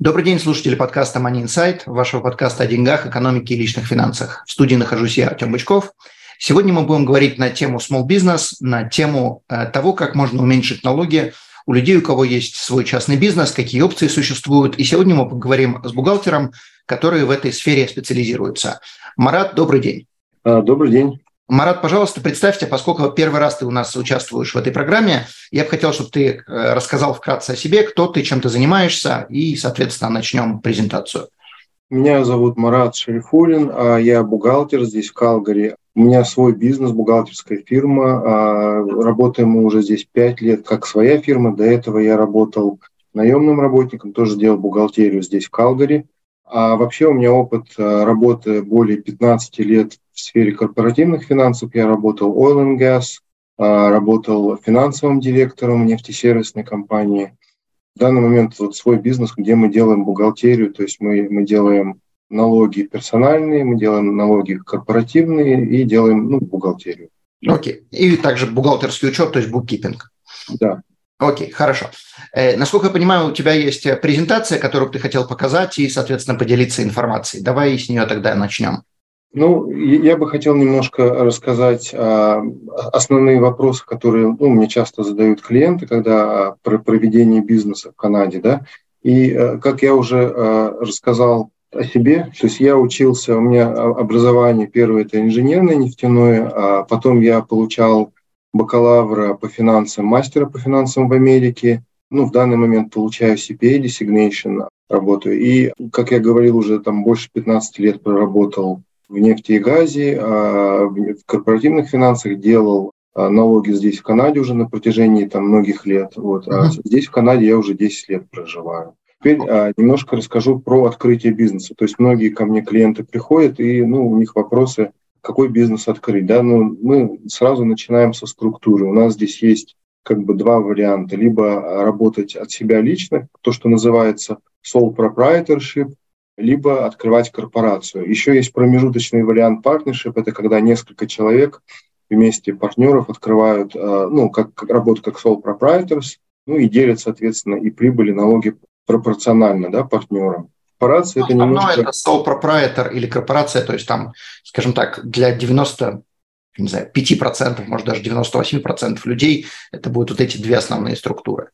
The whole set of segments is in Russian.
Добрый день, слушатели подкаста Money Insight, вашего подкаста о деньгах, экономике и личных финансах. В студии нахожусь я, Артем Бычков. Сегодня мы будем говорить на тему small business, на тему э, того, как можно уменьшить налоги у людей, у кого есть свой частный бизнес, какие опции существуют. И сегодня мы поговорим с бухгалтером, который в этой сфере специализируется. Марат, добрый день. А, добрый день. Марат, пожалуйста, представьте, поскольку первый раз ты у нас участвуешь в этой программе, я бы хотел, чтобы ты э, рассказал вкратце о себе, кто ты, чем ты занимаешься, и, соответственно, начнем презентацию. Меня зовут Марат Шерифулин, а я бухгалтер здесь, в Калгари. У меня свой бизнес, бухгалтерская фирма. А, работаем мы уже здесь пять лет, как своя фирма. До этого я работал наемным работником, тоже делал бухгалтерию здесь, в Калгари. А вообще у меня опыт э, работы более 15 лет в сфере корпоративных финансов. Я работал oil and gas, а, работал финансовым директором нефтесервисной компании. В данный момент вот свой бизнес, где мы делаем бухгалтерию, то есть мы, мы делаем налоги персональные, мы делаем налоги корпоративные и делаем ну, бухгалтерию. Окей. Okay. И также бухгалтерский учет, то есть буккипинг. Да. Окей, хорошо. Э, насколько я понимаю, у тебя есть презентация, которую ты хотел показать и, соответственно, поделиться информацией. Давай с нее тогда начнем. Ну, я бы хотел немножко рассказать а, основные вопросы, которые ну, мне часто задают клиенты, когда а, про проведение бизнеса в Канаде, да. И, а, как я уже а, рассказал о себе, то есть я учился, у меня образование первое это инженерное нефтяное, а потом я получал бакалавра по финансам, мастера по финансам в Америке. Ну, в данный момент получаю CPA designation, работаю. И, как я говорил, уже там больше 15 лет проработал в нефти и газе, а в корпоративных финансах делал а, налоги здесь, в Канаде, уже на протяжении там, многих лет. Вот. А uh-huh. здесь, в Канаде, я уже 10 лет проживаю. Теперь а, немножко расскажу про открытие бизнеса. То есть многие ко мне клиенты приходят, и ну, у них вопросы, какой бизнес открыть. Да? Ну, мы сразу начинаем со структуры. У нас здесь есть как бы два варианта. Либо работать от себя лично, то, что называется sole proprietorship, либо открывать корпорацию. Еще есть промежуточный вариант partnership, это когда несколько человек вместе партнеров открывают, э, ну, как, как работают как sole proprietors, ну и делят, соответственно, и прибыли, налоги пропорционально, да, партнерам. Корпорация это немножко... это sole или корпорация, то есть там, скажем так, для 90 не знаю, 5%, может даже 98% людей это будут вот эти две основные структуры.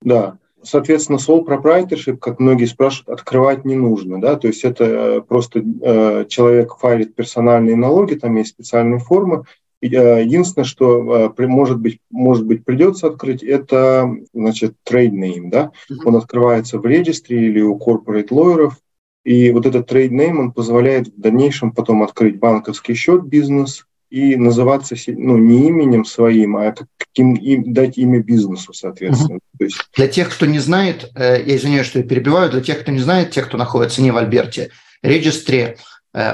Да, соответственно, sole proprietorship, как многие спрашивают, открывать не нужно. Да? То есть это э, просто э, человек файлит персональные налоги, там есть специальные формы. Э, единственное, что э, может, быть, может быть придется открыть, это значит, trade name. Да? Mm-hmm. Он открывается в регистре или у corporate lawyerов. И вот этот trade name, он позволяет в дальнейшем потом открыть банковский счет бизнес, и называться ну, не именем своим, а каким им, дать имя бизнесу, соответственно. То есть... Для тех, кто не знает, э, я извиняюсь, что я перебиваю, для тех, кто не знает, тех, кто находится не в Альберте, регистре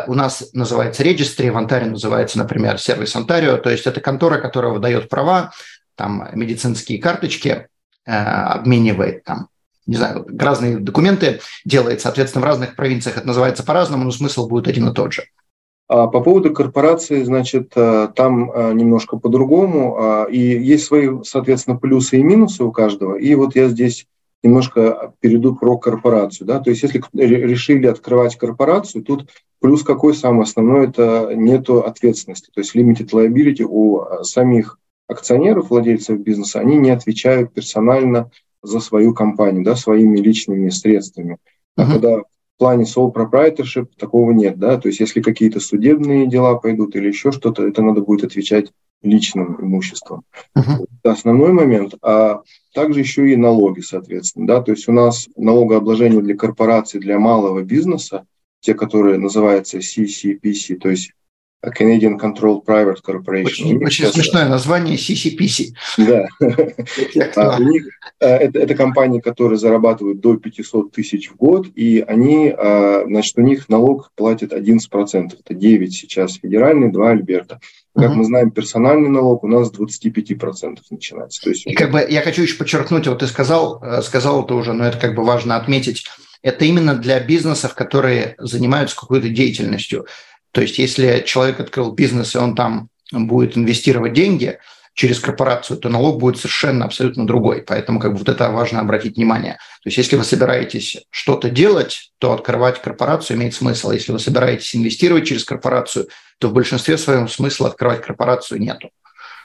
у нас называется регистре, в Онтарио называется, например, сервис Онтарио, то есть это контора, которая выдает права, там медицинские карточки, э, обменивает там не знаю, разные документы делает, соответственно, в разных провинциях это называется по-разному, но смысл будет один и тот же. А по поводу корпорации, значит, э, там э, немножко по-другому, а, и есть свои, соответственно, плюсы и минусы у каждого. И вот я здесь немножко перейду про корпорацию. Да? То есть если решили открывать корпорацию, тут плюс какой самый основной, это нету ответственности. То есть limited liability у э, самих акционеров, владельцев бизнеса, они не отвечают персонально за свою компанию, да, своими личными средствами. А uh-huh. когда плане sole proprietorship такого нет, да, то есть если какие-то судебные дела пойдут или еще что-то, это надо будет отвечать личным имуществом. Uh-huh. Это основной момент, а также еще и налоги, соответственно, да, то есть у нас налогообложение для корпораций, для малого бизнеса, те, которые называются CCPC, то есть Canadian Control Private Corporation. Очень, очень сейчас... смешное название CCPC. Да. А, у них э, это, это компании, которые зарабатывают до 500 тысяч в год, и они, а, значит, у них налог платит 11%. Это 9 сейчас федеральный, 2 Альберта. Как угу. мы знаем, персональный налог у нас с 25% начинается. То есть... И как бы я хочу еще подчеркнуть, вот ты сказал, э, сказал это уже, но это как бы важно отметить, это именно для бизнесов, которые занимаются какой-то деятельностью. То есть если человек открыл бизнес, и он там будет инвестировать деньги через корпорацию, то налог будет совершенно абсолютно другой. Поэтому как бы вот это важно обратить внимание. То есть если вы собираетесь что-то делать, то открывать корпорацию имеет смысл. Если вы собираетесь инвестировать через корпорацию, то в большинстве своем смысла открывать корпорацию нету.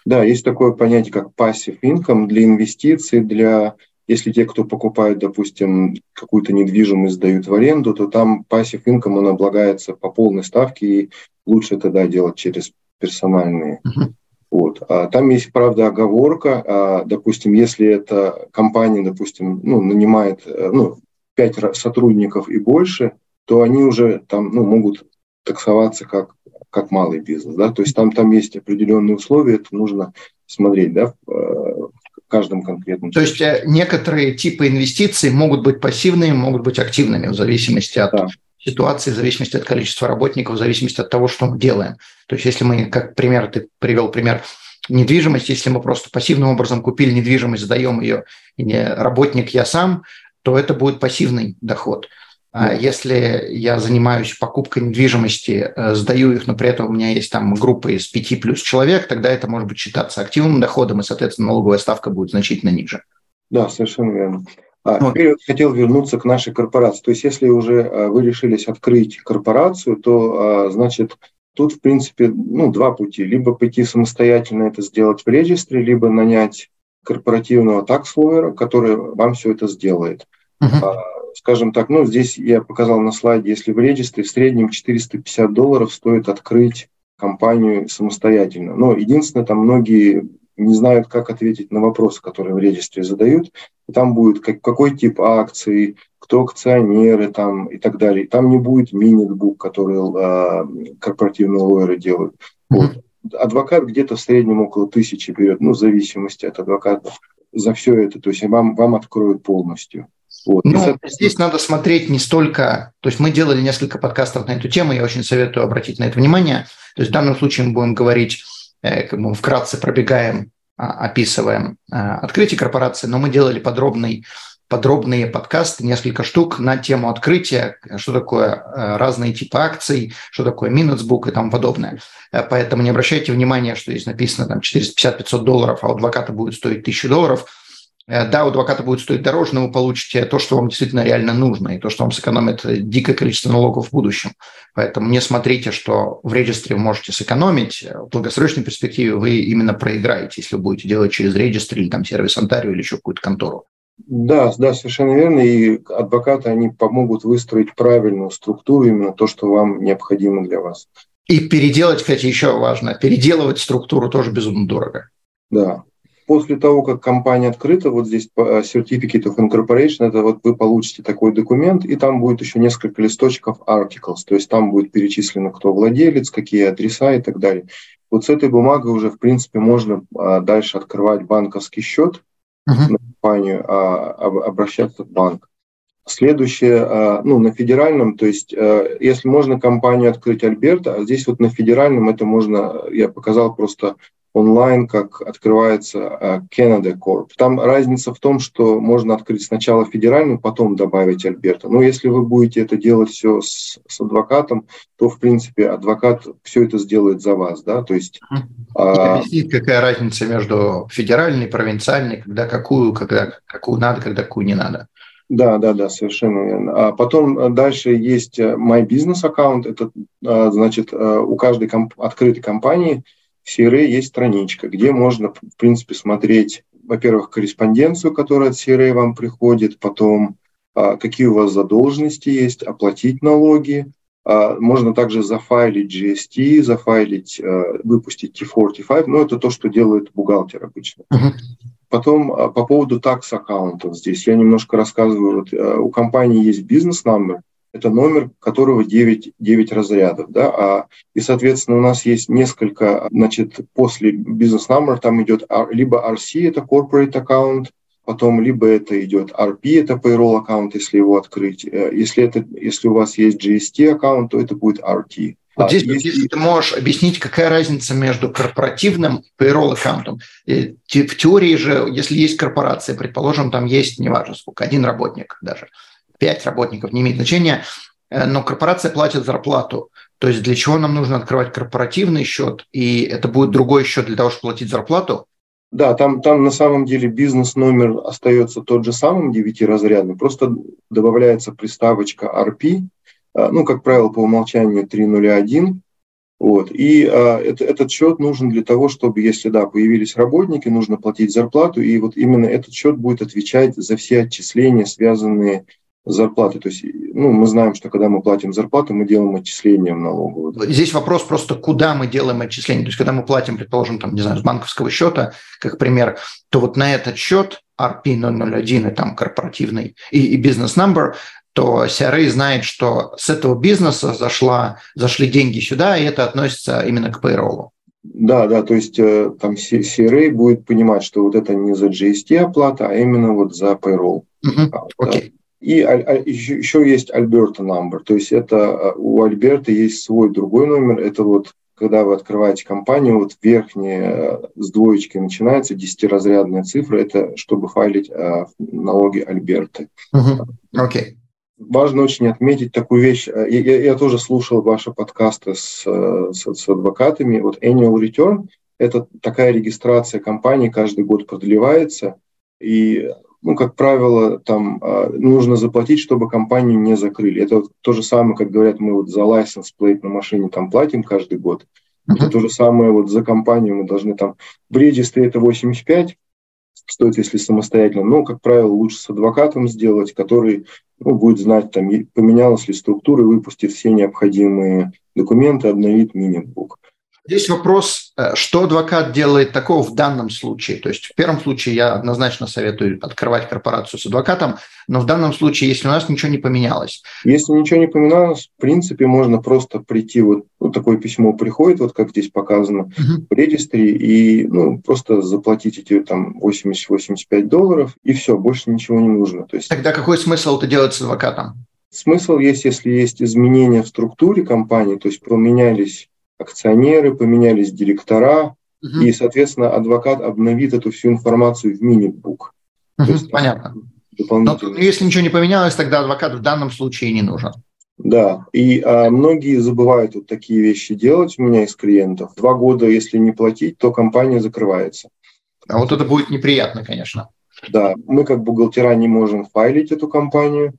Да, есть такое понятие, как passive income для инвестиций, для если те, кто покупают, допустим, какую-то недвижимость, сдают в аренду, то там пассив инком, он облагается по полной ставке, и лучше тогда делать через персональные. Uh-huh. Вот. А там есть, правда, оговорка. А, допустим, если эта компания, допустим, ну, нанимает э, ну, 5 сотрудников и больше, то они уже там ну, могут таксоваться как, как малый бизнес. Да? То есть там, там есть определенные условия, это нужно смотреть да, в каждом конкретном. То есть э, некоторые типы инвестиций могут быть пассивными, могут быть активными в зависимости от да. Ситуации, в зависимости от количества работников, в зависимости от того, что мы делаем. То есть если мы, как пример, ты привел пример недвижимость, если мы просто пассивным образом купили недвижимость, сдаем ее, не работник я сам, то это будет пассивный доход. А если я занимаюсь покупкой недвижимости, э, сдаю их, но при этом у меня есть там группа из пяти плюс человек, тогда это может быть считаться активным доходом, и, соответственно, налоговая ставка будет значительно ниже. Да, совершенно верно. А. Теперь хотел вернуться к нашей корпорации. То есть, если уже э, вы решились открыть корпорацию, то, а, значит, тут, в принципе, ну, два пути. Либо пойти самостоятельно это сделать в регистре, либо нанять корпоративного такс-лоера, который вам все это сделает. Uh-huh скажем так, ну, здесь я показал на слайде, если в регистре в среднем 450 долларов стоит открыть компанию самостоятельно. Но единственное, там многие не знают, как ответить на вопросы, которые в регистре задают. И там будет как, какой тип акций, кто акционеры там и так далее. Там не будет минитбук, который э, корпоративные лоеры делают. Вот. Адвокат где-то в среднем около тысячи берет, ну, в зависимости от адвоката за все это. То есть вам, вам откроют полностью. Вот. Ну, здесь надо смотреть не столько... То есть мы делали несколько подкастов на эту тему, я очень советую обратить на это внимание. То есть в данном случае мы будем говорить, э, как мы вкратце пробегаем, описываем э, открытие корпорации, но мы делали подробный подробные подкасты, несколько штук на тему открытия, что такое э, разные типы акций, что такое Minutesbook и тому подобное. Поэтому не обращайте внимания, что здесь написано там 450-500 долларов, а у адвоката будет стоить 1000 долларов – Э, да, у адвоката будет стоить дороже, но вы получите то, что вам действительно реально нужно, и то, что вам сэкономит дикое количество налогов в будущем. Поэтому не смотрите, что в регистре вы можете сэкономить. В долгосрочной перспективе вы именно проиграете, если вы будете делать через регистр или там сервис Онтарио или еще какую-то контору. Да, да, совершенно верно. И адвокаты, они помогут выстроить правильную структуру, именно то, что вам необходимо для вас. И переделать, кстати, еще важно, переделывать структуру тоже безумно дорого. Да, после того, как компания открыта, вот здесь э, Certificate of Incorporation, это вот вы получите такой документ, и там будет еще несколько листочков articles, то есть там будет перечислено, кто владелец, какие адреса и так далее. Вот с этой бумагой уже, в принципе, можно а, дальше открывать банковский счет uh-huh. на компанию, а, обращаться в банк. Следующее, а, ну, на федеральном, то есть, э, если можно компанию открыть Альберта, а здесь вот на федеральном это можно, я показал просто онлайн, как открывается э, Canada Corp. Там разница в том, что можно открыть сначала федеральную, потом добавить Альберта. Но если вы будете это делать все с, с адвокатом, то, в принципе, адвокат все это сделает за вас. Да? То есть, а... Объяснить, какая разница между федеральной и провинциальной, когда какую, когда какую надо, когда какую не надо. Да, да, да, совершенно верно. А потом дальше есть э, My Business аккаунт. Это э, значит у каждой комп- открытой компании CRA есть страничка, где можно, в принципе, смотреть, во-первых, корреспонденцию, которая от CRA вам приходит, потом а, какие у вас задолженности есть, оплатить налоги, а, можно также зафайлить GST, зафайлить, а, выпустить T45, но это то, что делает бухгалтер обычно. Uh-huh. Потом по поводу такс-аккаунтов здесь я немножко рассказываю. Вот, у компании есть бизнес-номер, это номер, которого 9, 9 разрядов. Да? А, и, соответственно, у нас есть несколько, значит, после бизнес номер там идет либо RC, это corporate account, потом либо это идет RP, это payroll аккаунт, если его открыть. Э, если, это, если у вас есть GST аккаунт, то это будет RT. Вот здесь, если... если ты можешь объяснить, какая разница между корпоративным payroll аккаунтом. В теории же, если есть корпорация, предположим, там есть, неважно сколько, один работник даже, пять работников, не имеет значения, э, но корпорация платит зарплату. То есть для чего нам нужно открывать корпоративный счет, и это будет другой счет для того, чтобы платить зарплату? Да, там, там на самом деле бизнес-номер остается тот же самым, девятиразрядный, просто добавляется приставочка RP, а, ну, как правило, по умолчанию 301, вот. И а, это, этот счет нужен для того, чтобы, если да, появились работники, нужно платить зарплату, и вот именно этот счет будет отвечать за все отчисления, связанные зарплаты. То есть ну, мы знаем, что когда мы платим зарплату, мы делаем отчисления в налоговую. Здесь вопрос просто, куда мы делаем отчисления. То есть когда мы платим, предположим, там, не знаю, с банковского счета, как пример, то вот на этот счет RP001 и там корпоративный и, и бизнес-номер, то CRA знает, что с этого бизнеса зашла, зашли деньги сюда, и это относится именно к payroll. Да, да, то есть э, там CRA будет понимать, что вот это не за GST оплата, а именно вот за payroll. Окей. Uh-huh. Okay. И еще, есть Альберта номер, то есть это э, у Альберта есть свой другой номер, это вот когда вы открываете компанию, вот верхняя э, с двоечки начинается, десятиразрядная цифра, это чтобы файлить э, налоги Альберты. Окей. Okay. Важно очень отметить такую вещь. Я, я, я тоже слушал ваши подкасты с, с, с адвокатами. Вот annual return – это такая регистрация компании, каждый год продлевается. И ну, как правило, там э, нужно заплатить, чтобы компанию не закрыли. Это вот то же самое, как говорят, мы вот за license plate на машине там платим каждый год. Uh-huh. Это то же самое вот за компанию мы должны там... В регистре это 85, стоит, если самостоятельно, но, как правило, лучше с адвокатом сделать, который ну, будет знать, там, поменялась ли структура, выпустит все необходимые документы, обновит мини-бук. Здесь вопрос, э, что адвокат делает такого в данном случае. То есть в первом случае я однозначно советую открывать корпорацию с адвокатом, но в данном случае, если у нас ничего не поменялось. Если ничего не поменялось, в принципе, можно просто прийти, вот, вот такое письмо приходит, вот как здесь показано, uh-huh. в регистре, и ну, просто заплатить эти там 80-85 долларов, и все, больше ничего не нужно. То есть... Тогда какой смысл это делать с адвокатом? Смысл есть, если есть изменения в структуре компании, то есть поменялись акционеры, поменялись директора, угу. и, соответственно, адвокат обновит эту всю информацию в мини-бук. Угу, есть, понятно. Но если ничего не поменялось, тогда адвокат в данном случае не нужен. Да, и а, многие забывают вот такие вещи делать у меня из клиентов. Два года, если не платить, то компания закрывается. А вот это будет неприятно, конечно. Да, мы как бухгалтера не можем файлить эту компанию,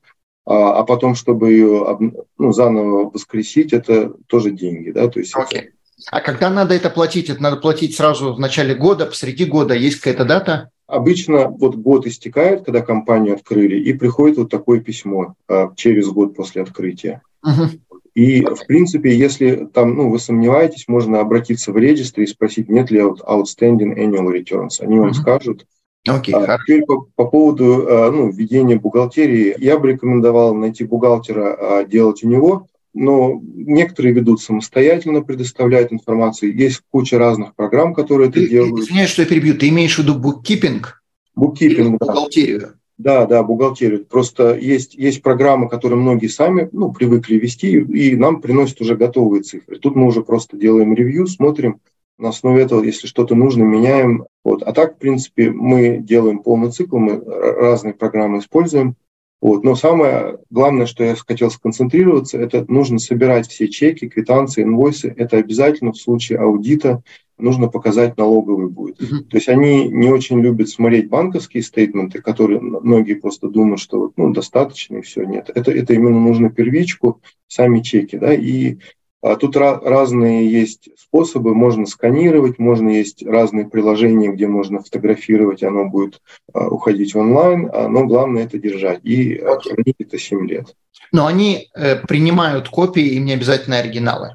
а, а потом, чтобы ее ну, заново воскресить, это тоже деньги, да, то есть. Okay. Это... А когда надо это платить? Это надо платить сразу в начале года, посреди года? Есть какая-то дата? Обычно вот год истекает, когда компанию открыли, и приходит вот такое письмо а, через год после открытия. Uh-huh. И, в принципе, если там, ну, вы сомневаетесь, можно обратиться в регистр и спросить, нет ли outstanding annual returns. Они вам uh-huh. скажут, Okay, а, теперь по, по поводу а, ну, введения бухгалтерии. Я бы рекомендовал найти бухгалтера, а, делать у него, но некоторые ведут самостоятельно, предоставляют информацию. Есть куча разных программ, которые это делают. Извиняюсь, что я перебью. Ты имеешь в виду буккипинг? Буккипинг, да. Бухгалтерию. Да, да, бухгалтерию. Просто есть, есть программы, которые многие сами ну, привыкли вести, и нам приносят уже готовые цифры. Тут мы уже просто делаем ревью, смотрим, на основе этого, если что-то нужно, меняем. Вот. А так, в принципе, мы делаем полный цикл, мы разные программы используем. Вот. Но самое главное, что я хотел сконцентрироваться, это нужно собирать все чеки, квитанции, инвойсы. Это обязательно в случае аудита нужно показать налоговый будет. Uh-huh. То есть они не очень любят смотреть банковские стейтменты, которые многие просто думают, что ну, достаточно и все. Нет, это, это именно нужно первичку, сами чеки. Да, и а тут разные есть способы, можно сканировать, можно есть разные приложения, где можно фотографировать, оно будет а, уходить в онлайн, а, но главное это держать и okay. хранить это 7 лет. Но они э, принимают копии, им не обязательно оригиналы.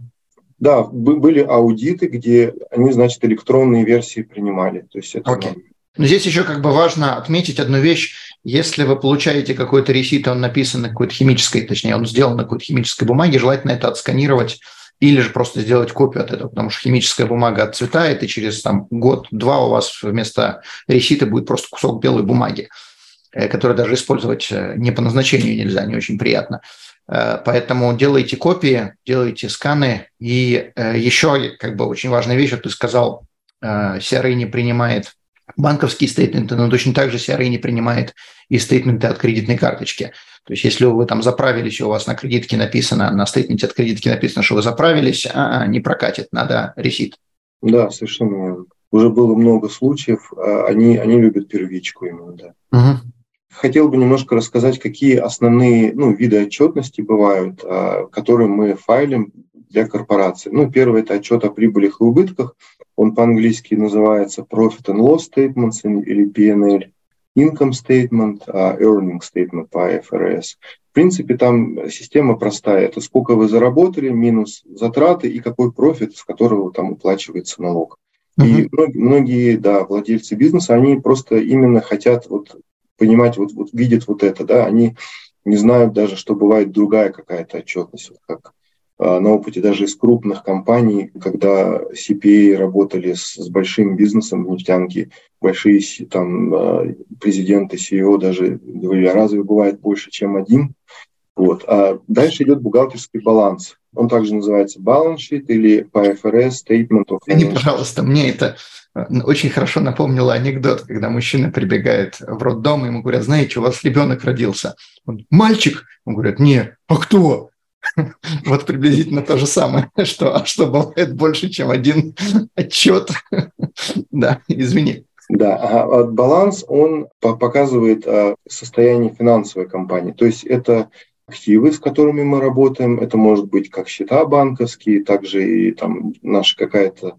Да, были аудиты, где они, значит, электронные версии принимали. То есть это okay. Но здесь еще как бы важно отметить одну вещь. Если вы получаете какой-то ресит, он написан на какой-то химической, точнее, он сделан на какой-то химической бумаге, желательно это отсканировать или же просто сделать копию от этого, потому что химическая бумага отцветает, и через там, год-два у вас вместо ресита будет просто кусок белой бумаги, э, который даже использовать э, не по назначению нельзя, не очень приятно. Э, поэтому делайте копии, делайте сканы. И еще как бы очень важная вещь, что ты сказал, CRA не принимает банковские стейтменты, но точно так же CRA не принимает и стейтменты от кредитной карточки. То есть если вы там заправились, и у вас на кредитке написано, на стейтменте от кредитки написано, что вы заправились, а, не прокатит, надо ресит. Да, совершенно верно. Уже было много случаев, а, они, они любят первичку именно, да. Угу. Хотел бы немножко рассказать, какие основные ну, виды отчетности бывают, а, которые мы файлим для корпорации. Ну, первый – это отчет о прибылях и убытках. Он по-английски называется Profit and Loss Statements или PNL income statement, а earning statement по IFRS. В принципе, там система простая. Это сколько вы заработали, минус затраты и какой профит, с которого там уплачивается налог. Uh-huh. И многие, многие, да, владельцы бизнеса, они просто именно хотят вот понимать, вот, вот видят вот это, да, они не знают даже, что бывает другая какая-то отчетность, вот как на опыте даже из крупных компаний, когда CPA работали с, с большим бизнесом в нефтянке, большие там а, президенты, CEO даже говорили, а разве бывает больше, чем один? Вот. А дальше идет бухгалтерский баланс. Он также называется balance sheet или по IFRS statement of Они, пожалуйста, мне это а, очень хорошо напомнило анекдот, когда мужчина прибегает в роддом, и ему говорят, знаете, у вас ребенок родился. Он, мальчик? Он говорит, не, а кто? Вот приблизительно то же самое, что, что бывает больше, чем один отчет. Да, извини. Да, а баланс, он показывает а, состояние финансовой компании. То есть это активы, с которыми мы работаем. Это может быть как счета банковские, также и там наша какая-то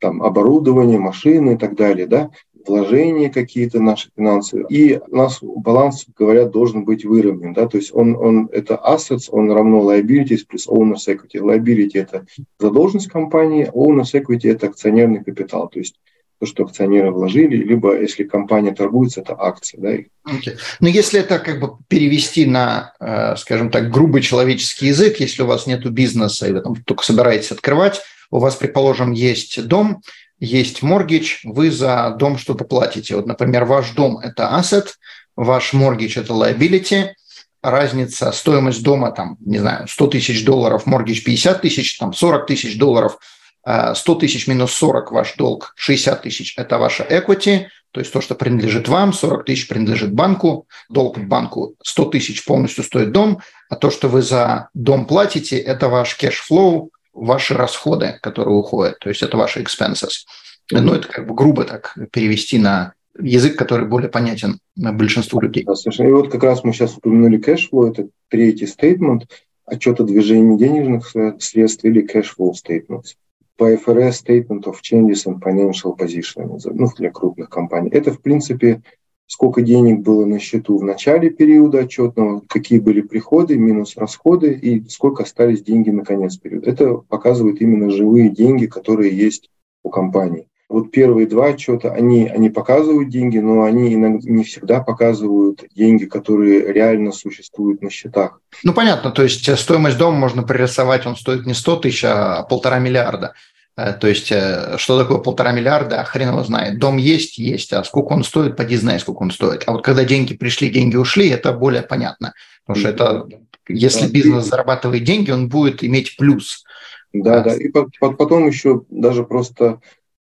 там оборудование, машины и так далее, да вложения какие-то наши финансовые. И у нас баланс, говорят, должен быть выровнен. Да? То есть он, он, это assets, он равно liabilities плюс owner's equity. Liability – это задолженность компании, owner's equity – это акционерный капитал. То есть то, что акционеры вложили, либо если компания торгуется, это акции. Да? Okay. Но если это как бы перевести на, э, скажем так, грубый человеческий язык, если у вас нет бизнеса и вы там только собираетесь открывать, у вас, предположим, есть дом, есть моргич, вы за дом что-то платите. Вот, например, ваш дом – это asset, ваш моргич – это liability, разница, стоимость дома, там, не знаю, 100 тысяч долларов, моргич 50 тысяч, там, 40 тысяч долларов, 100 а, тысяч минус 40 ваш долг, 60 тысяч – это ваша equity, то есть то, что принадлежит вам, 40 тысяч принадлежит банку, долг банку 100 тысяч полностью стоит дом, а то, что вы за дом платите, это ваш cash flow, ваши расходы, которые уходят, то есть это ваши expenses. Ну, это как бы грубо так перевести на язык, который более понятен большинству людей. Да. И вот как раз мы сейчас упомянули cash flow, это третий statement отчет о движении денежных средств или cashflow statements. По IFRS Statement of Changes in Financial Position, ну, для крупных компаний. Это, в принципе, сколько денег было на счету в начале периода отчетного, какие были приходы, минус расходы и сколько остались деньги на конец периода. Это показывает именно живые деньги, которые есть у компании. Вот первые два отчета, они, они показывают деньги, но они иногда, не всегда показывают деньги, которые реально существуют на счетах. Ну, понятно, то есть стоимость дома можно пририсовать, он стоит не 100 тысяч, а полтора миллиарда. Э, то есть, э, что такое полтора миллиарда, хрен его знает. Дом есть, есть, а сколько он стоит, поди знай, сколько он стоит. А вот когда деньги пришли, деньги ушли, это более понятно. Потому что это, если бизнес зарабатывает деньги, он будет иметь плюс. Да, да. И потом еще даже просто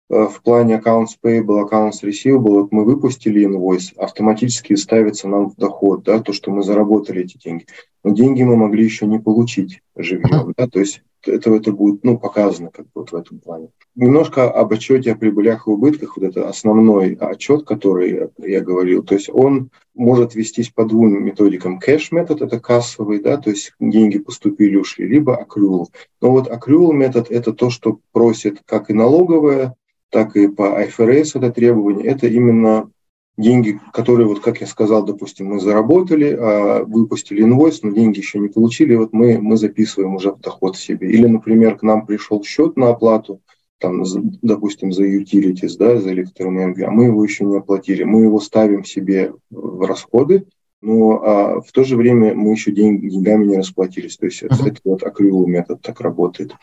э, в плане accounts payable, accounts receivable, вот мы выпустили инвойс, автоматически ставится нам в доход, да, то, что мы заработали эти деньги. Но деньги мы могли еще не получить живьем, да, то есть это, это будет ну, показано как бы вот в этом плане. Немножко об отчете о прибылях и убытках, вот это основной отчет, который я говорил, то есть он может вестись по двум методикам. Кэш-метод – это кассовый, да, то есть деньги поступили, ушли, либо accrual. Но вот accrual метод – это то, что просит как и налоговая, так и по IFRS это требование, это именно деньги, которые, вот как я сказал, допустим, мы заработали, а выпустили инвойс, но деньги еще не получили, вот мы, мы записываем уже в доход себе. Или, например, к нам пришел счет на оплату, там, допустим, за utilities, да, за электроэнергию, а мы его еще не оплатили. Мы его ставим себе в расходы, но а, в то же время мы еще день, деньгами не расплатились. То есть uh-huh. это, это вот акрил метод так работает.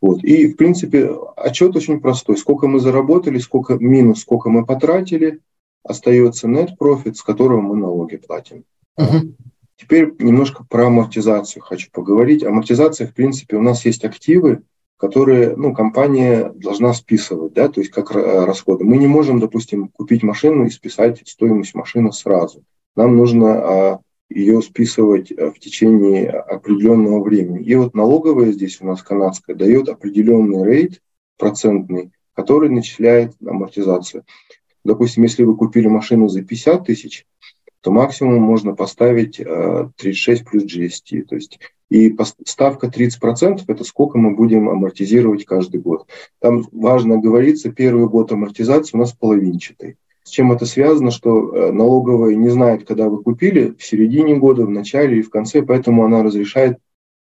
Вот. И, в принципе, отчет очень простой. Сколько мы заработали, сколько минус, сколько мы потратили, остается net profit, с которого мы налоги платим. Uh-huh. Теперь немножко про амортизацию хочу поговорить. Амортизация, в принципе, у нас есть активы, которые ну, компания должна списывать, да, то есть как расходы. Мы не можем, допустим, купить машину и списать стоимость машины сразу. Нам нужно а, ее списывать а, в течение определенного времени. И вот налоговая здесь у нас канадская дает определенный рейд процентный, который начисляет амортизацию. Допустим, если вы купили машину за 50 тысяч, то максимум можно поставить 36 плюс GST. То есть и ставка 30% – это сколько мы будем амортизировать каждый год. Там важно говориться, первый год амортизации у нас половинчатый. С чем это связано, что э, налоговая не знает, когда вы купили, в середине года, в начале и в конце, поэтому она разрешает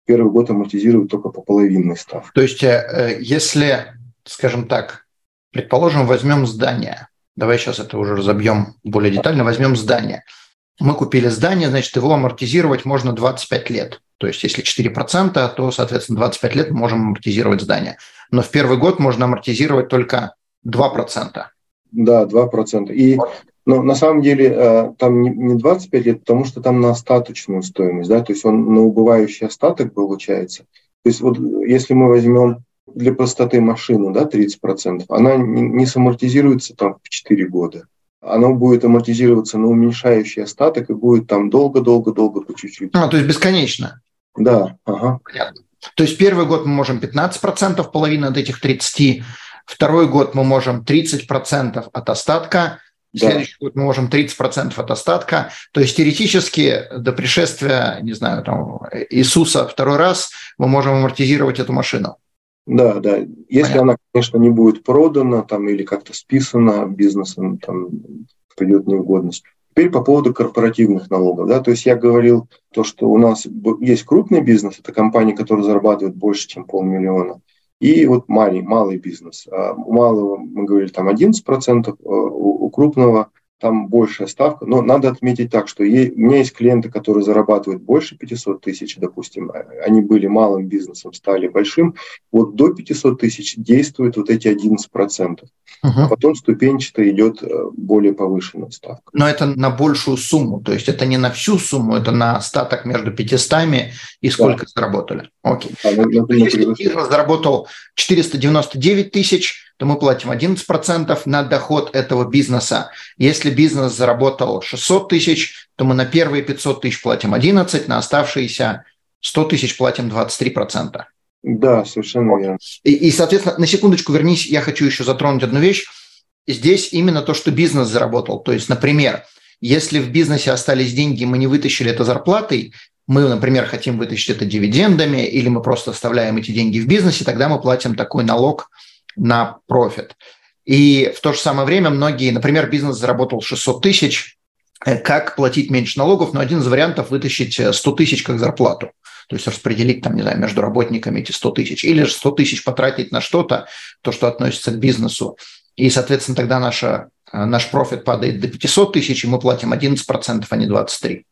первый год амортизировать только по половинной ставке. То есть, э, если, скажем так, предположим, возьмем здание, давай сейчас это уже разобьем более детально, возьмем здание. Мы купили здание, значит, его амортизировать можно 25 лет. То есть если 4%, то, соответственно, 25 лет мы можем амортизировать здание. Но в первый год можно амортизировать только 2%. Да, 2%. И но на самом деле э, там не 25 лет, потому что там на остаточную стоимость, да, то есть он на убывающий остаток получается. То есть вот если мы возьмем для простоты машину, да, 30%, она не самортизируется там в 4 года. Оно будет амортизироваться на уменьшающий остаток и будет там долго-долго-долго по чуть-чуть. А, то есть бесконечно. Да, ага. Понятно. То есть первый год мы можем 15%, половина от этих 30, второй год мы можем 30% от остатка, да. следующий год мы можем 30% от остатка. То есть теоретически до пришествия, не знаю, там, Иисуса второй раз мы можем амортизировать эту машину. Да, да. Если Понятно. она, конечно, не будет продана там, или как-то списана бизнесом, там придет неугодность. Теперь по поводу корпоративных налогов. Да, то есть я говорил то, что у нас есть крупный бизнес, это компании, которые зарабатывают больше, чем полмиллиона, и вот маленький, малый бизнес. А у малого мы говорили там 11%, а у крупного там большая ставка. Но надо отметить так, что у меня есть клиенты, которые зарабатывают больше 500 тысяч, допустим, а, они были малым бизнесом, стали большим. Вот до 500 тысяч действуют вот эти 11%. Угу. А потом ступенчато идет э, более повышенная ставка. Но это на большую сумму, то есть это не на всю сумму, это на остаток между 500 и сколько да. заработали. Окей. А, например, Если бизнес заработал 499 тысяч, то мы платим 11% на доход этого бизнеса. Если бизнес заработал 600 тысяч, то мы на первые 500 тысяч платим 11, на оставшиеся 100 тысяч платим 23%. Да, совершенно верно. И, и, соответственно, на секундочку вернись, я хочу еще затронуть одну вещь. Здесь именно то, что бизнес заработал. То есть, например, если в бизнесе остались деньги, мы не вытащили это зарплатой, мы, например, хотим вытащить это дивидендами, или мы просто оставляем эти деньги в бизнесе, тогда мы платим такой налог на профит. И в то же самое время многие, например, бизнес заработал 600 тысяч, э, как платить меньше налогов, но один из вариантов вытащить 100 э, тысяч как зарплату. То есть распределить там, не знаю, между работниками эти 100 тысяч. Или же 100 тысяч потратить на что-то, то, что относится к бизнесу. И, соответственно, тогда наша, э, наш профит падает до 500 тысяч, и мы платим 11%, а не 23%.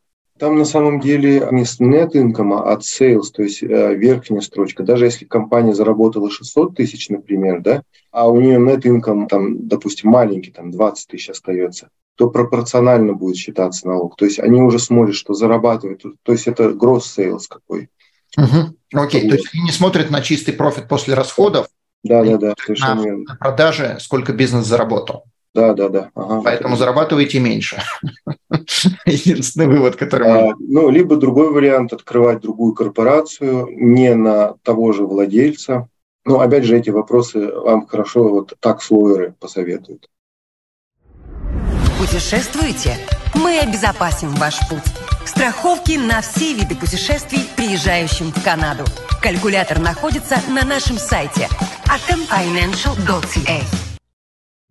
Там на самом деле не с net income, а от sales, то есть э, верхняя строчка. Даже если компания заработала 600 тысяч, например, да, а у нее net income, там, допустим, маленький, там 20 тысяч остается, то пропорционально будет считаться налог. То есть они уже смотрят, что зарабатывают. То есть это gross sales какой. Угу. Окей, то есть они не смотрят на чистый профит после расходов, да, да, да, совершенно на, на продаже, сколько бизнес заработал. Да, да, да. Ага. Поэтому зарабатываете меньше. Единственный вывод, который... А, ну, либо другой вариант – открывать другую корпорацию, не на того же владельца. Но, опять же, эти вопросы вам хорошо вот так лойеры посоветуют. Путешествуете? Мы обезопасим ваш путь. Страховки на все виды путешествий, приезжающим в Канаду. Калькулятор находится на нашем сайте atomfinancial.ca.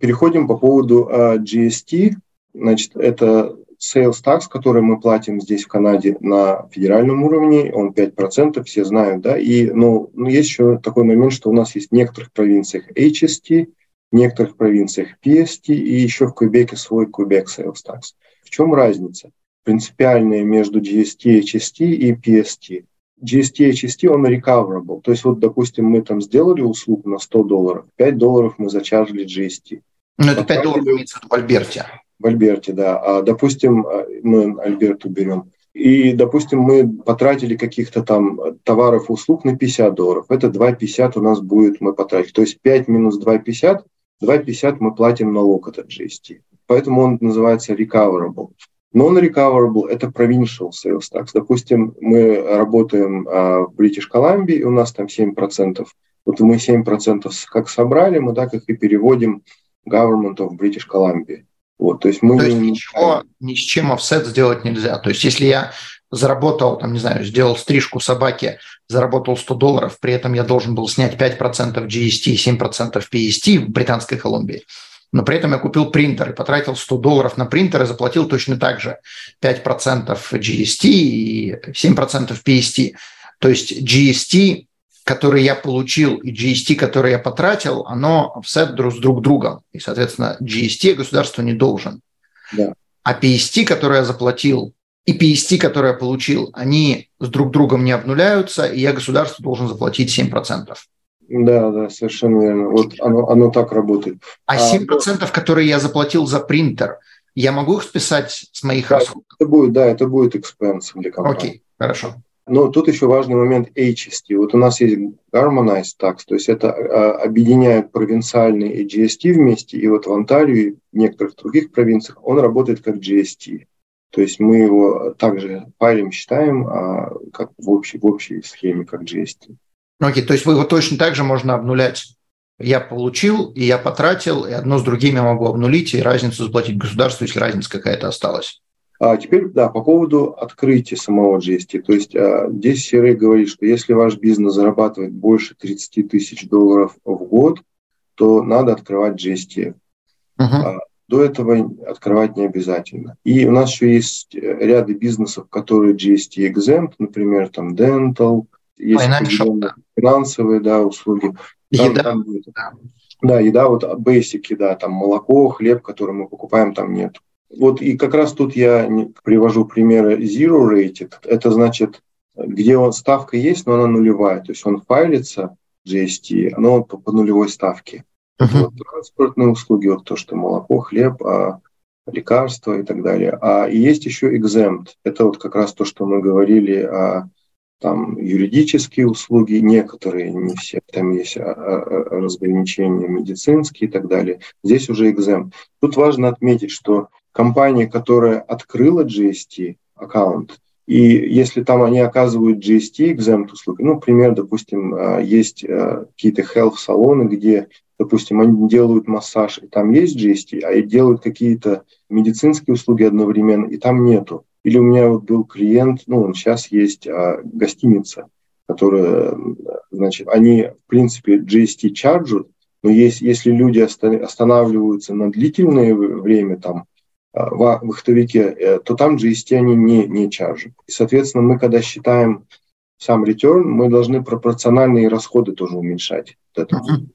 Переходим по поводу uh, GST. Значит, это sales tax, который мы платим здесь в Канаде на федеральном уровне, он 5%, все знают, да, и, ну, ну, есть еще такой момент, что у нас есть в некоторых провинциях HST, в некоторых провинциях PST и еще в Квебеке свой Quebec sales tax. В чем разница? Принципиальная между GST, HST и PST. GST, HST, он recoverable. То есть вот, допустим, мы там сделали услугу на 100 долларов, 5 долларов мы зачаржили GST. Ну, это 5 долларов имеется в Альберте. В Альберте, да. А, допустим, а, мы Альберту берем. И, допустим, мы потратили каких-то там товаров и услуг на 50 долларов. Это 2,50 у нас будет мы потратили. То есть 5 минус 2,50, 2,50 мы платим налог от GST. Поэтому он называется recoverable. Non-recoverable – это provincial sales tax. Допустим, мы работаем а, в British Columbia, и у нас там 7%. Вот мы 7% как собрали, мы так их и переводим government of British Columbia. Вот, то есть мы... То есть ничего, ни с чем офсет сделать нельзя. То есть если я заработал, там, не знаю, сделал стрижку собаки, заработал 100 долларов, при этом я должен был снять 5% GST, 7% PST в Британской Колумбии, но при этом я купил принтер и потратил 100 долларов на принтер и заплатил точно так же 5% GST и 7% PST. То есть GST который я получил, и GST, который я потратил, оно offset друг с друг другом. И, соответственно, GST государство не должен. Да. А PST, который я заплатил, и PST, который я получил, они с друг другом не обнуляются, и я государству должен заплатить 7%. Да, да, совершенно верно. Вот оно, оно так работает. А 7%, а, которые я заплатил за принтер, я могу их списать с моих да, расходов? Это будет, да, это будет expense для компании. Окей, хорошо. Но тут еще важный момент HST. Вот у нас есть Harmonized Tax, то есть это а, объединяет провинциальный GST вместе, и вот в Онтарии и в некоторых других провинциях он работает как GST. То есть мы его также файлем считаем а, как в общей, в общей схеме, как GST. Окей, okay, то есть вы его точно так же можно обнулять. Я получил, и я потратил, и одно с другим я могу обнулить, и разницу заплатить государству, если разница какая-то осталась. А теперь, да, по поводу открытия самого GST. То есть а, здесь CRA говорит, что если ваш бизнес зарабатывает больше 30 тысяч долларов в год, то надо открывать GST. Uh-huh. А, до этого открывать не обязательно. И у нас еще есть ряды бизнесов, которые GST exempt, например, там dental, есть финансовые да, услуги. Там, еда. Там, да. да, еда, вот basic еда, там молоко, хлеб, который мы покупаем, там нет. Вот и как раз тут я привожу примеры zero rated. Это значит, где он, ставка есть, но она нулевая. То есть он файлится, GST, оно по, по нулевой ставке. Uh-huh. Вот, транспортные услуги, вот то, что молоко, хлеб, а, лекарства и так далее. А и есть еще exempt. Это вот как раз то, что мы говорили о там юридические услуги, некоторые, не все, там есть а, а, разграничения медицинские и так далее. Здесь уже экзем. Тут важно отметить, что компания, которая открыла GST аккаунт, и если там они оказывают GST exempt услуги, ну, например, допустим, а, есть какие-то health-салоны, где, допустим, они делают массаж, и там есть GST, а и делают какие-то медицинские услуги одновременно, и там нету. Или у меня вот был клиент, ну, он сейчас есть а, гостиница, которая, значит, они, в принципе, GST чарджут, но есть, если люди останавливаются на длительное время там в вахтовике, э, то там GST они не, не чаржат. И, соответственно, мы, когда считаем сам return, мы должны пропорциональные расходы тоже уменьшать. Вот. Uh-huh.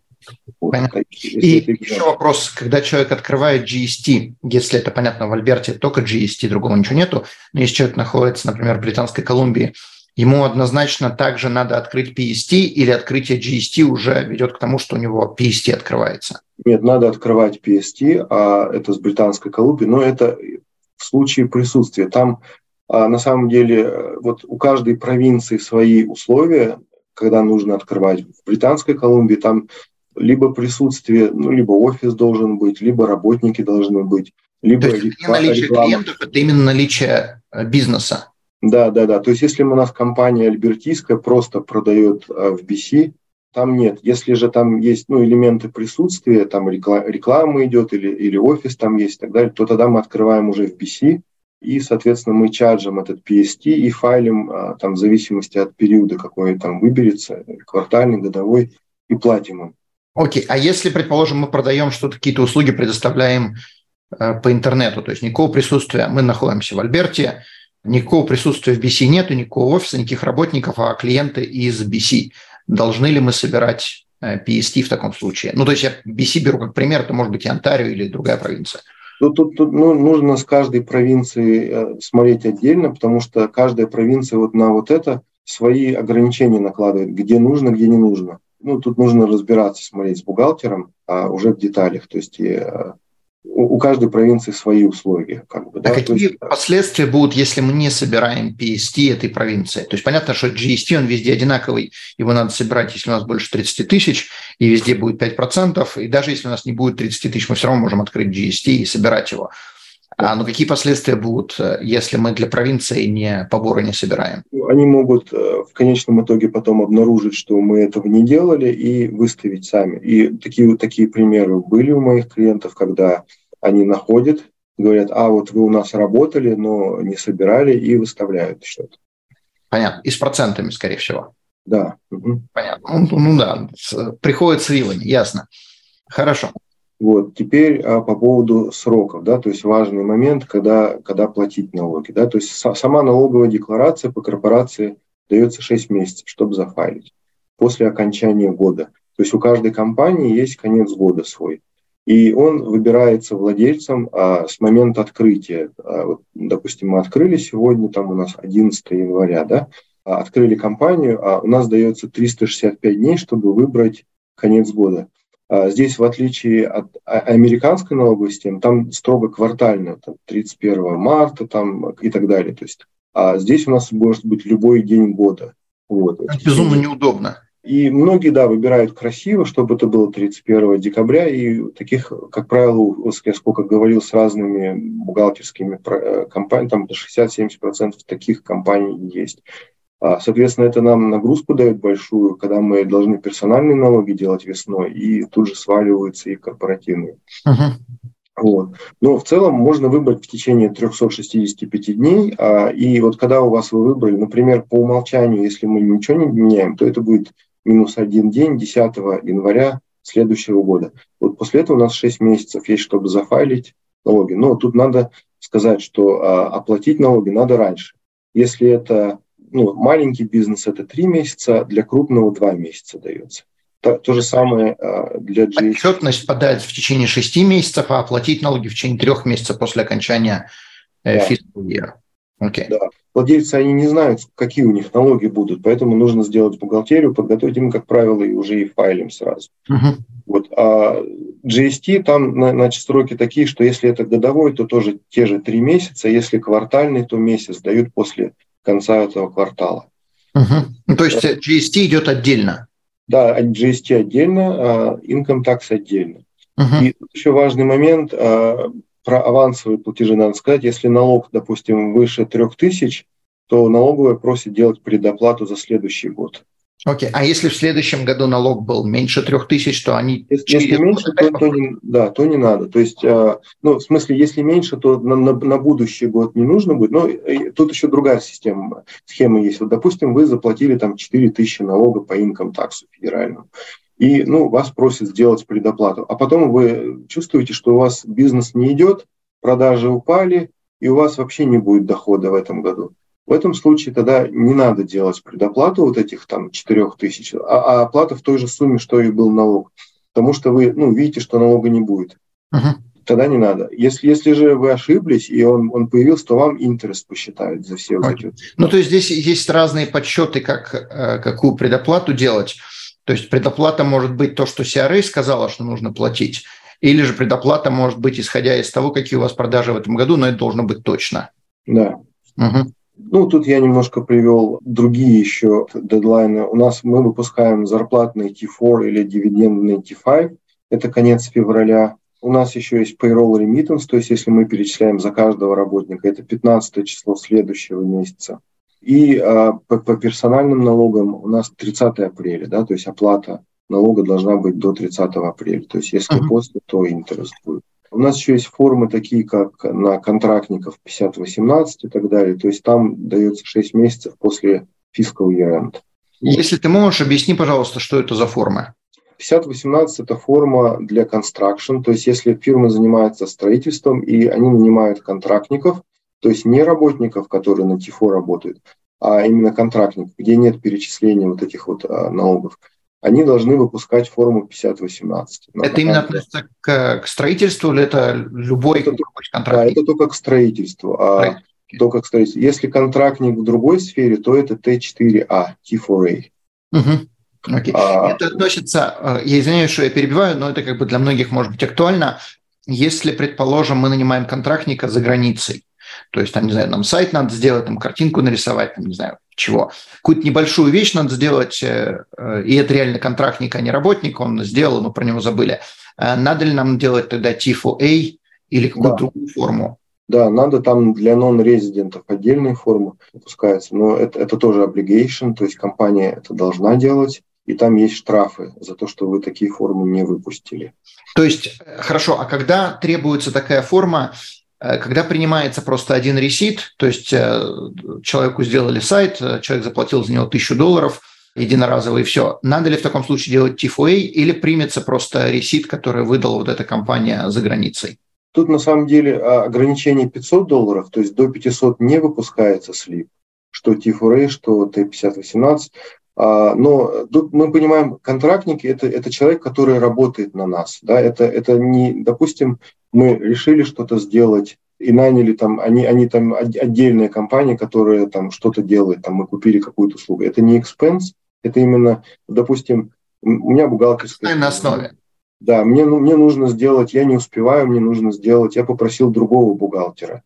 Понятно. И это... еще вопрос, когда человек открывает GST, если это понятно, в Альберте только GST, другого ничего нету, но если человек находится, например, в Британской Колумбии, ему однозначно также надо открыть PST или открытие GST уже ведет к тому, что у него PST открывается? Нет, надо открывать PST, а это с Британской Колумбии, но это в случае присутствия. Там а, на самом деле вот у каждой провинции свои условия, когда нужно открывать. В Британской Колумбии там либо присутствие, ну, либо офис должен быть, либо работники должны быть, либо То есть реклама, не наличие клиентов, это именно наличие э, бизнеса. Да, да, да. То есть если у нас компания альбертийская просто продает э, в BC, там нет. Если же там есть ну, элементы присутствия, там реклама идет или, или офис там есть и так далее, то тогда мы открываем уже в BC, и, соответственно, мы чарджим этот PST и файлим э, там в зависимости от периода, какой там выберется, квартальный, годовой, и платим им. Окей, а если, предположим, мы продаем что-то, какие-то услуги предоставляем э, по интернету, то есть никакого присутствия. Мы находимся в Альберте, никакого присутствия в BC нету, никакого офиса, никаких работников, а клиенты из BC. Должны ли мы собирать PST в таком случае? Ну, то есть я BC беру как пример, это может быть и Онтарио или другая провинция. Тут, тут, тут ну, нужно с каждой провинции смотреть отдельно, потому что каждая провинция вот на вот это свои ограничения накладывает, где нужно, где не нужно ну, тут нужно разбираться, смотреть с бухгалтером, а уже в деталях. То есть и, у, каждой провинции свои условия. Как бы, а да? какие есть, последствия будут, если мы не собираем PST этой провинции? То есть понятно, что GST, он везде одинаковый, его надо собирать, если у нас больше 30 тысяч, и везде будет 5%, и даже если у нас не будет 30 тысяч, мы все равно можем открыть GST и собирать его. А, ну какие последствия будут, э, если мы для провинции не поборы не собираем? Ну, они могут э, в конечном итоге потом обнаружить, что мы этого не делали, и выставить сами. И такие, такие примеры были у моих клиентов, когда они находят, говорят, а вот вы у нас работали, но не собирали, и выставляют счет. Понятно. И с процентами, скорее всего. Да. Угу. Понятно. Ну, ну да, приходит с вилами, ясно. Хорошо. Вот. Теперь а, по поводу сроков, да, то есть важный момент, когда, когда платить налоги. Да, то есть сама налоговая декларация по корпорации дается 6 месяцев, чтобы зафайлить после окончания года. То есть у каждой компании есть конец года свой. И он выбирается владельцем а, с момента открытия. А, вот, допустим, мы открыли сегодня, там у нас 11 января, да, а, открыли компанию, а у нас дается 365 дней, чтобы выбрать конец года. А здесь, в отличие от а, американской налоговой системы, там строго квартально, там 31 марта там, и так далее. То есть, а здесь у нас может быть любой день года. Вот. Это безумно неудобно. И многие, да, выбирают красиво, чтобы это было 31 декабря, и таких, как правило, я сколько говорил с разными бухгалтерскими э, компаниями, там 60-70% таких компаний есть. А, соответственно, это нам нагрузку дает большую, когда мы должны персональные налоги делать весной, и тут же сваливаются и корпоративные. Uh-huh. Вот. Но в целом можно выбрать в течение 365 дней. А, и вот когда у вас вы выбрали, например, по умолчанию, если мы ничего не меняем, то это будет минус один день 10 января следующего года. Вот после этого у нас 6 месяцев есть, чтобы зафайлить налоги. Но тут надо сказать, что а, оплатить налоги надо раньше. Если это ну, маленький бизнес это три месяца, для крупного два месяца дается. То, то же самое а, для GST. Отчетность подается в течение шести месяцев, а оплатить налоги в течение трех месяцев после окончания э, да. fiscal Okay. Да. Владельцы, они не знают, какие у них налоги будут, поэтому нужно сделать бухгалтерию, подготовить им, как правило, и уже и файлим сразу. Uh-huh. Вот. А GST, там, значит, сроки такие, что если это годовой, то тоже те же три месяца, если квартальный, то месяц дают после конца этого квартала. Угу. Ну, то есть GST идет отдельно? Да, GST отдельно, а income tax отдельно. Угу. И еще важный момент а, про авансовые платежи надо сказать. Если налог, допустим, выше 3000, то налоговая просит делать предоплату за следующий год. Окей, okay. а если в следующем году налог был меньше трех тысяч, то они... Если, если меньше, то, то, не, да, то не надо. То есть, э, ну, в смысле, если меньше, то на, на, на будущий год не нужно будет. Но тут еще другая система, схема есть. Вот, допустим, вы заплатили там 4 тысячи налога по инком таксу федеральному. И, ну, вас просят сделать предоплату. А потом вы чувствуете, что у вас бизнес не идет, продажи упали, и у вас вообще не будет дохода в этом году. В этом случае тогда не надо делать предоплату вот этих там 4 тысяч, а, а оплата в той же сумме, что и был налог. Потому что вы ну, видите, что налога не будет. Uh-huh. Тогда не надо. Если, если же вы ошиблись, и он, он появился, то вам интерес посчитают за все okay. вот эти. Ну, то есть здесь есть разные подсчеты, как, э, какую предоплату делать. То есть предоплата может быть то, что CRA сказала, что нужно платить, или же предоплата может быть, исходя из того, какие у вас продажи в этом году, но это должно быть точно. Да. Угу. Ну, тут я немножко привел другие еще дедлайны. У нас мы выпускаем зарплатный T4 или дивидендный T5. Это конец февраля. У нас еще есть payroll remittance, то есть если мы перечисляем за каждого работника, это 15 число следующего месяца. И а, по, по персональным налогам у нас 30 апреля, да, то есть оплата налога должна быть до 30 апреля. То есть если uh-huh. после, то интерес будет. У нас еще есть формы такие, как на контрактников 50-18 и так далее. То есть там дается 6 месяцев после fiscal year end. Если ты можешь, объясни, пожалуйста, что это за формы. 5018 – это форма для construction, то есть если фирма занимается строительством и они нанимают контрактников, то есть не работников, которые на ТИФО работают, а именно контрактников, где нет перечисления вот этих вот а, налогов, они должны выпускать форму 5018. Но это именно относится к, к строительству или это любой это, контракт? Да, это только к строительству. А только к строительству. Если контрактник в другой сфере, то это Т4А, T4A. Угу. Okay. А, это относится, э, я извиняюсь, что я перебиваю, но это как бы для многих может быть актуально. Если, предположим, мы нанимаем контрактника за границей, то есть, там, не знаю, нам сайт надо сделать, там картинку нарисовать, там, не знаю, чего. Какую-то небольшую вещь надо сделать, э, э, и это реально контрактник, а не работник, он сделал, но про него забыли. Надо ли нам делать тогда TIFO-A или какую-то да. другую форму? Да, надо там для нон-резидентов отдельные формы выпускаются, но это, это тоже obligation, то есть компания это должна делать и там есть штрафы за то, что вы такие формы не выпустили. То есть, э, хорошо, а когда требуется такая форма, э, когда принимается просто один ресит, то есть э, человеку сделали сайт, человек заплатил за него тысячу долларов, единоразово и все. Надо ли в таком случае делать TFA или примется просто ресит, который выдала вот эта компания за границей? Тут на самом деле а, ограничение 500 долларов, то есть до 500 не выпускается слип, что T4A, что T5018. А, но тут мы понимаем, контрактники это, это человек, который работает на нас. Да? Это, это не, допустим, мы решили что-то сделать и наняли там, они, они там отдельная компания, которая там что-то делает, там мы купили какую-то услугу. Это не expense, это именно, допустим, у меня бухгалтерская... На основе. Да, мне, ну, мне нужно сделать, я не успеваю, мне нужно сделать, я попросил другого бухгалтера,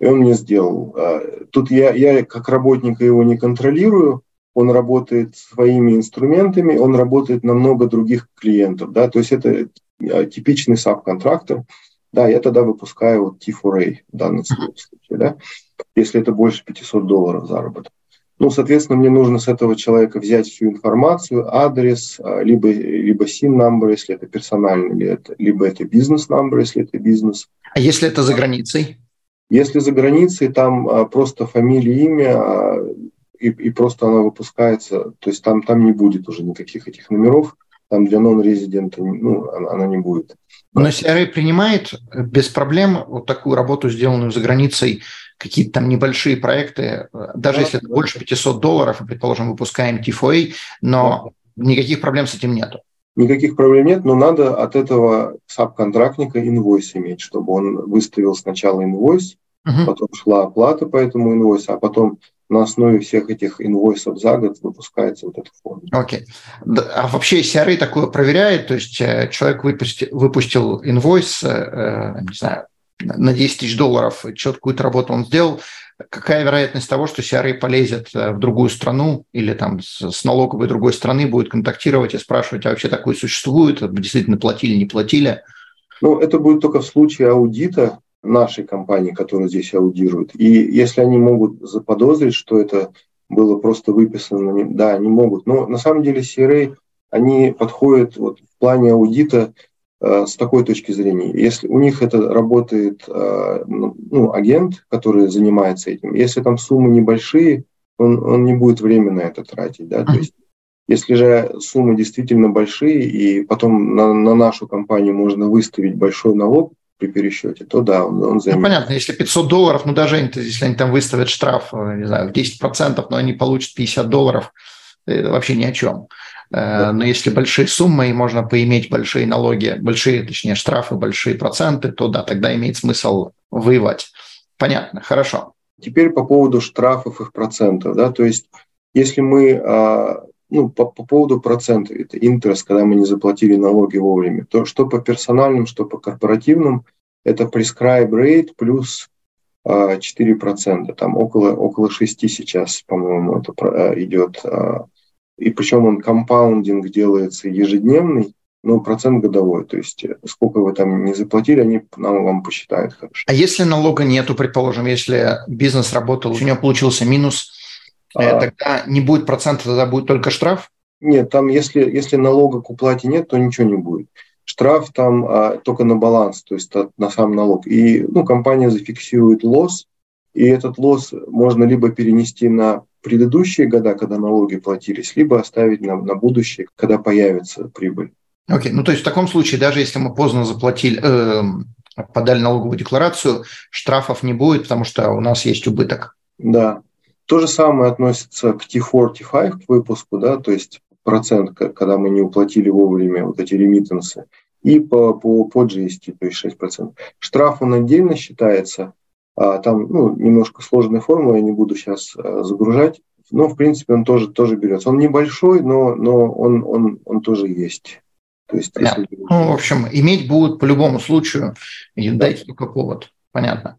и он мне сделал. А, тут я, я как работника его не контролирую, он работает своими инструментами, он работает на много других клиентов, да, то есть это э, типичный саб-контрактор, да, я тогда выпускаю вот T4A в данном случае, да, если это больше 500 долларов заработок. Ну, соответственно, мне нужно с этого человека взять всю информацию, адрес, а, либо, либо SIN-номер, если это персональный, либо это бизнес-номер, если это бизнес. А если это за границей? Если за границей, там а, просто фамилия, имя, а, и, и просто она выпускается, то есть там, там не будет уже никаких этих номеров, там для нон-резидента ну, она, она не будет. Но CRA принимает без проблем вот такую работу, сделанную за границей, какие-то там небольшие проекты, даже да, если это больше 500 долларов, и, предположим, выпускаем TFOA, но да. никаких проблем с этим нету. Никаких проблем нет, но надо от этого сабконтрактника инвойс иметь, чтобы он выставил сначала инвойс, угу. потом шла оплата по этому инвойсу, а потом на основе всех этих инвойсов за год выпускается вот эта форма. Окей. Okay. А вообще CRA такое проверяет? То есть э, человек выпустил, выпустил инвойс, э, э, не знаю, на 10 тысяч долларов, какую-то работу он сделал, какая вероятность того, что CRA полезет в другую страну или там с налоговой другой страны будет контактировать и спрашивать, а вообще такое существует, действительно платили, не платили? Ну, это будет только в случае аудита, нашей компании, которая здесь аудирует. И если они могут заподозрить, что это было просто выписано, да, они могут. Но на самом деле CRA, они подходят вот в плане аудита э, с такой точки зрения. Если у них это работает э, ну, ну, агент, который занимается этим, если там суммы небольшие, он, он не будет время на это тратить. Да? То есть, если же суммы действительно большие, и потом на, на нашу компанию можно выставить большой налог, при пересчете, то да, он, он займет. Ну, понятно, если 500 долларов, ну даже если они там выставят штраф, э, не знаю, в 10%, но они получат 50 долларов, это вообще ни о чем. Э, да. Но если большие суммы и можно поиметь большие налоги, большие, точнее, штрафы, большие проценты, то да, тогда имеет смысл воевать. Понятно, хорошо. Теперь по поводу штрафов и процентов. Да, то есть если мы а, ну, по, по поводу процентов, это интерес, когда мы не заплатили налоги вовремя, то что по персональным, что по корпоративным, это prescribe rate плюс а, 4%, там около, около 6 сейчас, по-моему, это а, идет. А, и причем он компаундинг делается ежедневный, ну, процент годовой, то есть э, сколько вы там не заплатили, они нам вам посчитают хорошо. А если налога нету, предположим, если бизнес работал, у него получился минус а, тогда не будет процента, тогда будет только штраф? Нет, там если, если налога к уплате нет, то ничего не будет. Штраф там а, только на баланс, то есть на сам налог. И ну, компания зафиксирует лосс, и этот лосс можно либо перенести на предыдущие года, когда налоги платились, либо оставить на, на будущее, когда появится прибыль. Окей, ну то есть в таком случае, даже если мы поздно заплатили, э, подали налоговую декларацию, штрафов не будет, потому что у нас есть убыток. Да. То же самое относится к T4, T5 к выпуску, да, то есть процент, когда мы не уплатили вовремя вот эти ремиттенсы, и по, по, по GST, то есть 6%. Штраф он отдельно считается, а, там ну, немножко сложная формула, я не буду сейчас а, загружать, но в принципе он тоже, тоже берется. Он небольшой, но, но он, он, он тоже есть. То есть, если... Ну, в общем, иметь будут по любому случаю, и да. дайте только повод. Понятно.